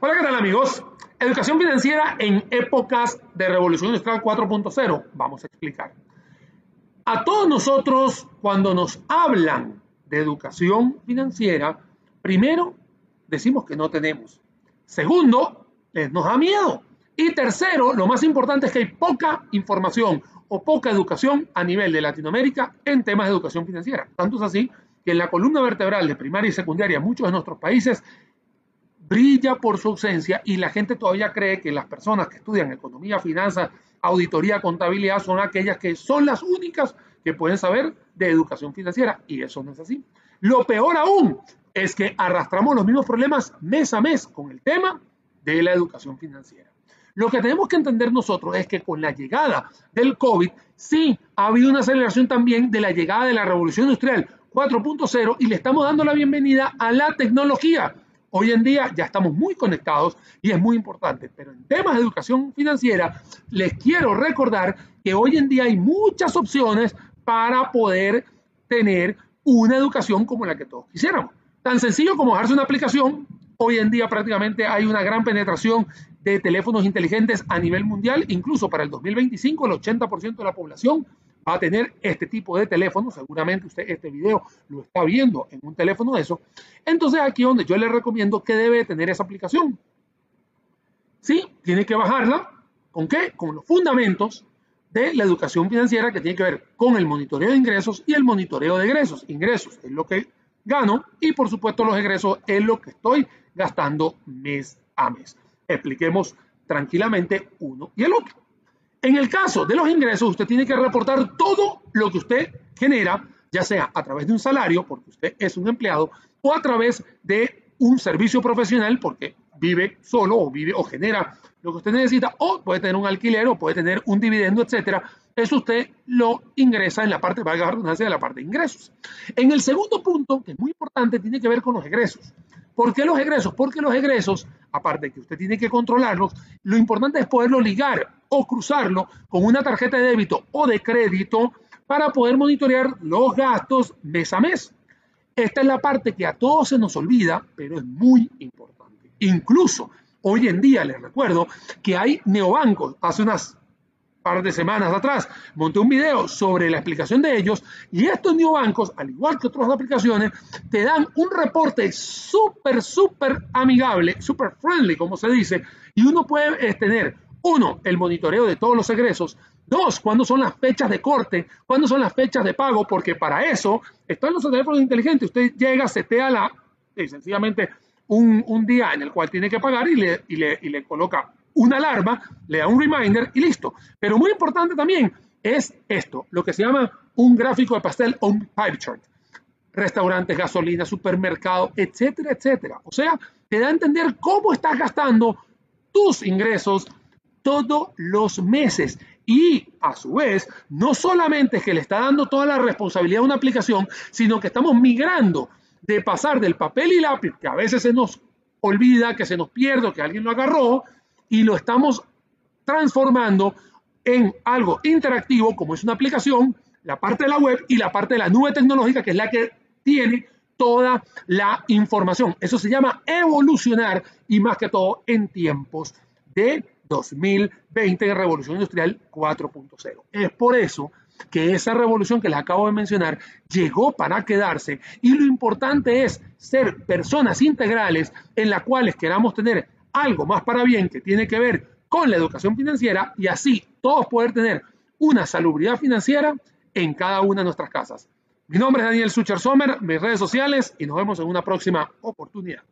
Hola, ¿qué tal amigos? Educación financiera en épocas de revolución industrial 4.0. Vamos a explicar. A todos nosotros, cuando nos hablan de educación financiera, primero decimos que no tenemos. Segundo, nos da miedo. Y tercero, lo más importante es que hay poca información o poca educación a nivel de Latinoamérica en temas de educación financiera. Tanto es así que en la columna vertebral de primaria y secundaria, muchos de nuestros países brilla por su ausencia y la gente todavía cree que las personas que estudian economía, finanzas, auditoría, contabilidad son aquellas que son las únicas que pueden saber de educación financiera y eso no es así. Lo peor aún es que arrastramos los mismos problemas mes a mes con el tema de la educación financiera. Lo que tenemos que entender nosotros es que con la llegada del COVID, sí ha habido una aceleración también de la llegada de la revolución industrial 4.0 y le estamos dando la bienvenida a la tecnología. Hoy en día ya estamos muy conectados y es muy importante, pero en temas de educación financiera les quiero recordar que hoy en día hay muchas opciones para poder tener una educación como la que todos quisiéramos. Tan sencillo como bajarse una aplicación. Hoy en día prácticamente hay una gran penetración de teléfonos inteligentes a nivel mundial, incluso para el 2025 el 80% de la población va a tener este tipo de teléfono, seguramente usted este video lo está viendo en un teléfono de eso, entonces aquí es donde yo le recomiendo que debe tener esa aplicación. Sí, tiene que bajarla, ¿con qué? Con los fundamentos de la educación financiera que tiene que ver con el monitoreo de ingresos y el monitoreo de egresos. Ingresos es lo que gano y por supuesto los egresos es lo que estoy gastando mes a mes. Expliquemos tranquilamente uno y el otro. En el caso de los ingresos, usted tiene que reportar todo lo que usted genera, ya sea a través de un salario, porque usted es un empleado, o a través de un servicio profesional, porque vive solo o vive o genera lo que usted necesita, o puede tener un alquiler o puede tener un dividendo, etcétera. Eso usted lo ingresa en la parte, valga la redundancia, de la parte de ingresos. En el segundo punto, que es muy importante, tiene que ver con los egresos. ¿Por qué los egresos? Porque los egresos, aparte de que usted tiene que controlarlos, lo importante es poderlo ligar o cruzarlo con una tarjeta de débito o de crédito para poder monitorear los gastos mes a mes. Esta es la parte que a todos se nos olvida, pero es muy importante. Incluso hoy en día les recuerdo que hay neobancos, hace unas par de semanas atrás monté un video sobre la explicación de ellos y estos neobancos, al igual que otras aplicaciones, te dan un reporte súper, súper amigable, súper friendly, como se dice, y uno puede eh, tener, uno, el monitoreo de todos los egresos, Dos, cuándo son las fechas de corte, cuándo son las fechas de pago, porque para eso están los teléfonos inteligentes. Usted llega, setea la, eh, sencillamente un, un, día en el cual tiene que pagar y le, y le, y le coloca una alarma, le da un reminder y listo. Pero muy importante también es esto, lo que se llama un gráfico de pastel o un pipe chart. Restaurantes, gasolina, supermercado, etcétera, etcétera. O sea, te da a entender cómo estás gastando tus ingresos todos los meses. Y a su vez, no solamente es que le está dando toda la responsabilidad a una aplicación, sino que estamos migrando de pasar del papel y lápiz, que a veces se nos olvida, que se nos pierde, que alguien lo agarró, y lo estamos transformando en algo interactivo, como es una aplicación, la parte de la web y la parte de la nube tecnológica, que es la que tiene toda la información. Eso se llama evolucionar y más que todo en tiempos de 2020 de Revolución Industrial 4.0. Es por eso que esa revolución que les acabo de mencionar llegó para quedarse y lo importante es ser personas integrales en las cuales queramos tener algo más para bien que tiene que ver con la educación financiera y así todos poder tener una salubridad financiera en cada una de nuestras casas. Mi nombre es Daniel Sucher Sommer, mis redes sociales y nos vemos en una próxima oportunidad.